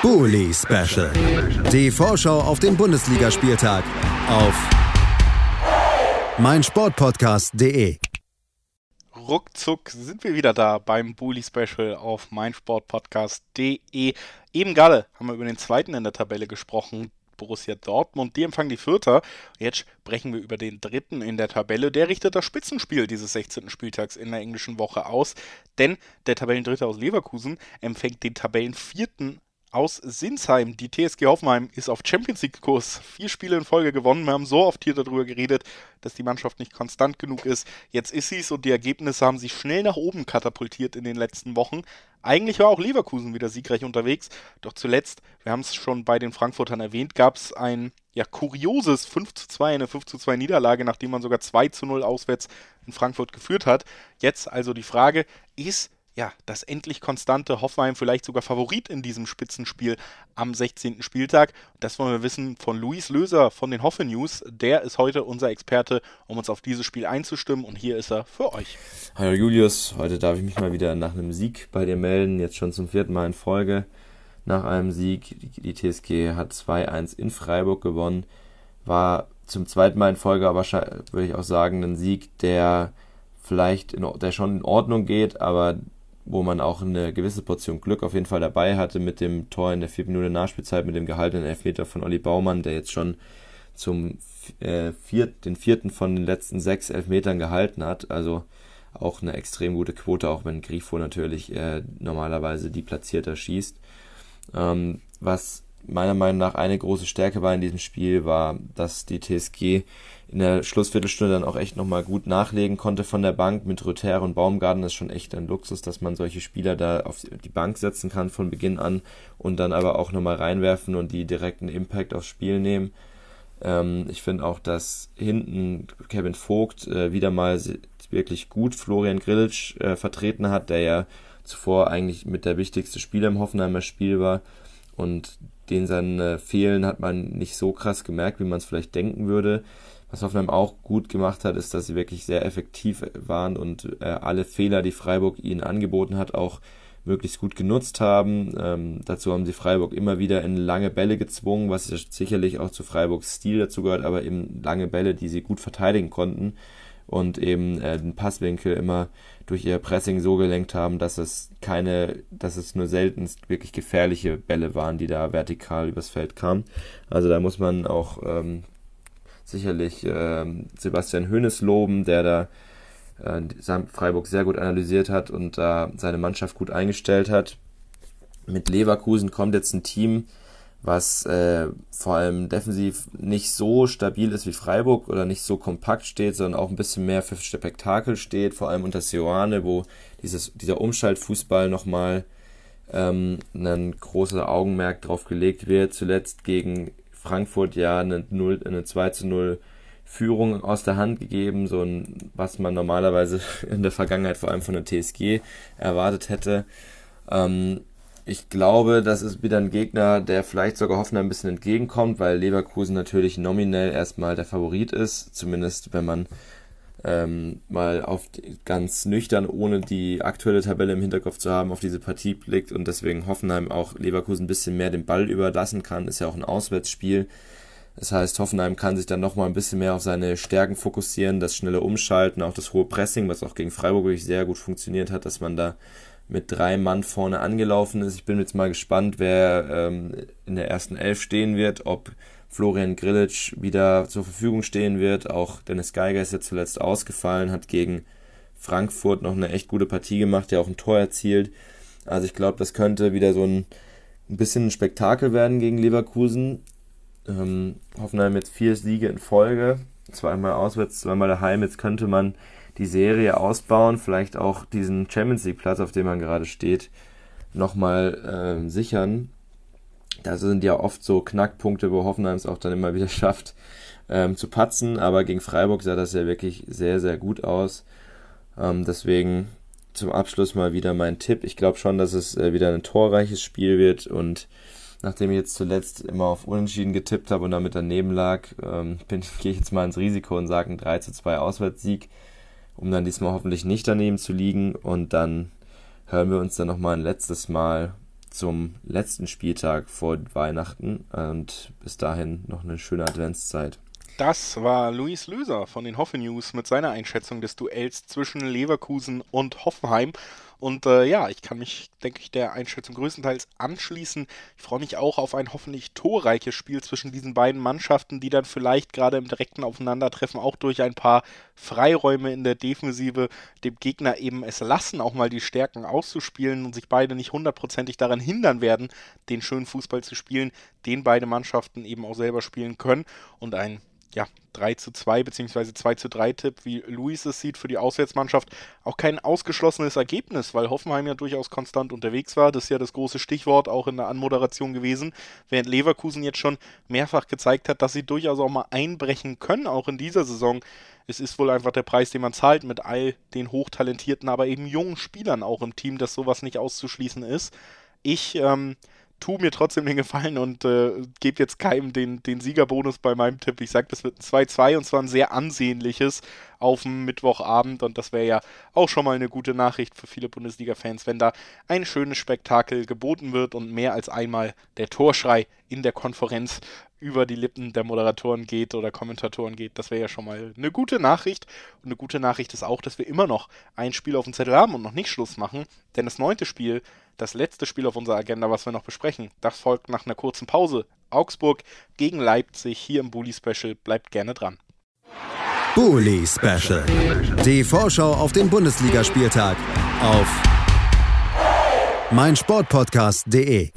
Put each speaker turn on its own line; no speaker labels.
Bully Special. Die Vorschau auf den Bundesligaspieltag auf meinsportpodcast.de.
Ruckzuck sind wir wieder da beim Bully Special auf meinsportpodcast.de. Eben gerade haben wir über den zweiten in der Tabelle gesprochen, Borussia Dortmund. Die empfangen die Vierter. Jetzt sprechen wir über den dritten in der Tabelle. Der richtet das Spitzenspiel dieses 16. Spieltags in der englischen Woche aus. Denn der Tabellendritte aus Leverkusen empfängt den Tabellenvierten aus Sinsheim. Die TSG Hoffenheim ist auf Champions League-Kurs. Vier Spiele in Folge gewonnen. Wir haben so oft hier darüber geredet, dass die Mannschaft nicht konstant genug ist. Jetzt ist sie es und die Ergebnisse haben sich schnell nach oben katapultiert in den letzten Wochen. Eigentlich war auch Leverkusen wieder siegreich unterwegs. Doch zuletzt, wir haben es schon bei den Frankfurtern erwähnt, gab es ein ja, kurioses 5 zu 2, eine 5 zu 2 Niederlage, nachdem man sogar 2 zu 0 auswärts in Frankfurt geführt hat. Jetzt also die Frage, ist ja, das endlich konstante Hoffenheim vielleicht sogar Favorit in diesem Spitzenspiel am 16. Spieltag. Das wollen wir wissen von Luis Löser von den Hoffe News. Der ist heute unser Experte, um uns auf dieses Spiel einzustimmen und hier ist er für euch.
Hallo Julius, heute darf ich mich mal wieder nach einem Sieg bei dir melden, jetzt schon zum vierten Mal in Folge. Nach einem Sieg, die TSG hat 2-1 in Freiburg gewonnen, war zum zweiten Mal in Folge, aber würde ich auch sagen, ein Sieg, der vielleicht in, der schon in Ordnung geht, aber wo man auch eine gewisse Portion Glück auf jeden Fall dabei hatte mit dem Tor in der vierten Minute Nachspielzeit, mit dem gehaltenen Elfmeter von Olli Baumann, der jetzt schon zum äh, viert, den vierten von den letzten sechs Elfmetern gehalten hat. Also auch eine extrem gute Quote, auch wenn Grifo natürlich äh, normalerweise die platzierter schießt. Ähm, was meiner Meinung nach eine große Stärke war in diesem Spiel, war, dass die TSG in der Schlussviertelstunde dann auch echt nochmal gut nachlegen konnte von der Bank. Mit Rother und Baumgarten ist schon echt ein Luxus, dass man solche Spieler da auf die Bank setzen kann von Beginn an und dann aber auch nochmal reinwerfen und die direkten Impact aufs Spiel nehmen. Ähm, ich finde auch, dass hinten Kevin Vogt äh, wieder mal wirklich gut Florian Grillitsch äh, vertreten hat, der ja zuvor eigentlich mit der wichtigste Spieler im Hoffenheimer Spiel war und den sein äh, Fehlen hat man nicht so krass gemerkt, wie man es vielleicht denken würde. Was Hoffenheim auch gut gemacht hat, ist, dass sie wirklich sehr effektiv waren und äh, alle Fehler, die Freiburg ihnen angeboten hat, auch möglichst gut genutzt haben. Ähm, dazu haben sie Freiburg immer wieder in lange Bälle gezwungen, was sicherlich auch zu Freiburgs Stil dazu gehört, aber eben lange Bälle, die sie gut verteidigen konnten und eben äh, den Passwinkel immer durch ihr Pressing so gelenkt haben, dass es keine, dass es nur seltenst wirklich gefährliche Bälle waren, die da vertikal übers Feld kamen. Also da muss man auch ähm, sicherlich äh, Sebastian Hoeneß loben, der da äh, Freiburg sehr gut analysiert hat und da seine Mannschaft gut eingestellt hat. Mit Leverkusen kommt jetzt ein Team, was äh, vor allem defensiv nicht so stabil ist wie Freiburg oder nicht so kompakt steht, sondern auch ein bisschen mehr für Spektakel steht, vor allem unter Seoane, wo dieses, dieser Umschaltfußball nochmal ähm, ein großer Augenmerk drauf gelegt wird. Zuletzt gegen Frankfurt ja eine, 0, eine 2 zu 0 Führung aus der Hand gegeben, so ein, was man normalerweise in der Vergangenheit vor allem von der TSG erwartet hätte. Ähm, ich glaube, das ist wieder ein Gegner, der vielleicht sogar Hoffenheim ein bisschen entgegenkommt, weil Leverkusen natürlich nominell erstmal der Favorit ist, zumindest wenn man ähm, mal auf ganz nüchtern, ohne die aktuelle Tabelle im Hinterkopf zu haben, auf diese Partie blickt und deswegen Hoffenheim auch Leverkusen ein bisschen mehr den Ball überlassen kann. Ist ja auch ein Auswärtsspiel. Das heißt, Hoffenheim kann sich dann nochmal ein bisschen mehr auf seine Stärken fokussieren, das schnelle Umschalten, auch das hohe Pressing, was auch gegen Freiburg wirklich sehr gut funktioniert hat, dass man da mit drei Mann vorne angelaufen ist. Ich bin jetzt mal gespannt, wer ähm, in der ersten Elf stehen wird, ob Florian Grillitsch wieder zur Verfügung stehen wird. Auch Dennis Geiger ist ja zuletzt ausgefallen, hat gegen Frankfurt noch eine echt gute Partie gemacht, der auch ein Tor erzielt. Also ich glaube, das könnte wieder so ein, ein bisschen ein Spektakel werden gegen Leverkusen. Ähm, Hoffenheim jetzt vier Siege in Folge, zweimal auswärts, zweimal daheim. Jetzt könnte man die Serie ausbauen, vielleicht auch diesen Champions League Platz, auf dem man gerade steht, nochmal äh, sichern da sind ja oft so Knackpunkte, wo Hoffenheim es auch dann immer wieder schafft ähm, zu patzen, aber gegen Freiburg sah das ja wirklich sehr, sehr gut aus. Ähm, deswegen zum Abschluss mal wieder mein Tipp. Ich glaube schon, dass es äh, wieder ein torreiches Spiel wird und nachdem ich jetzt zuletzt immer auf Unentschieden getippt habe und damit daneben lag, ähm, gehe ich jetzt mal ins Risiko und sage einen 3 zu 2 Auswärtssieg, um dann diesmal hoffentlich nicht daneben zu liegen und dann hören wir uns dann nochmal ein letztes Mal zum letzten Spieltag vor Weihnachten und bis dahin noch eine schöne Adventszeit.
Das war Luis Löser von den Hoffe News mit seiner Einschätzung des Duells zwischen Leverkusen und Hoffenheim. Und äh, ja, ich kann mich, denke ich, der Einschätzung größtenteils anschließen. Ich freue mich auch auf ein hoffentlich torreiches Spiel zwischen diesen beiden Mannschaften, die dann vielleicht gerade im direkten Aufeinandertreffen auch durch ein paar Freiräume in der Defensive dem Gegner eben es lassen, auch mal die Stärken auszuspielen und sich beide nicht hundertprozentig daran hindern werden, den schönen Fußball zu spielen, den beide Mannschaften eben auch selber spielen können. Und ein ja, 3 zu 2 bzw. 2 zu 3 Tipp, wie Luis es sieht für die Auswärtsmannschaft, auch kein ausgeschlossenes Ergebnis, weil Hoffenheim ja durchaus konstant unterwegs war. Das ist ja das große Stichwort auch in der Anmoderation gewesen, während Leverkusen jetzt schon mehrfach gezeigt hat, dass sie durchaus auch mal einbrechen können, auch in dieser Saison. Es ist wohl einfach der Preis, den man zahlt mit all den hochtalentierten, aber eben jungen Spielern auch im Team, dass sowas nicht auszuschließen ist. Ich ähm, tu mir trotzdem den Gefallen und äh, gebe jetzt keinem den, den Siegerbonus bei meinem Tipp. Ich sage, das wird ein 2-2 und zwar ein sehr ansehnliches auf dem Mittwochabend und das wäre ja auch schon mal eine gute Nachricht für viele Bundesliga-Fans, wenn da ein schönes Spektakel geboten wird und mehr als einmal der Torschrei in der Konferenz über die Lippen der Moderatoren geht oder Kommentatoren geht. Das wäre ja schon mal eine gute Nachricht. Und eine gute Nachricht ist auch, dass wir immer noch ein Spiel auf dem Zettel haben und noch nicht Schluss machen. Denn das neunte Spiel, das letzte Spiel auf unserer Agenda, was wir noch besprechen, das folgt nach einer kurzen Pause. Augsburg gegen Leipzig hier im Bully Special. Bleibt gerne dran.
Bully Special. Die Vorschau auf den Bundesligaspieltag auf meinsportpodcast.de.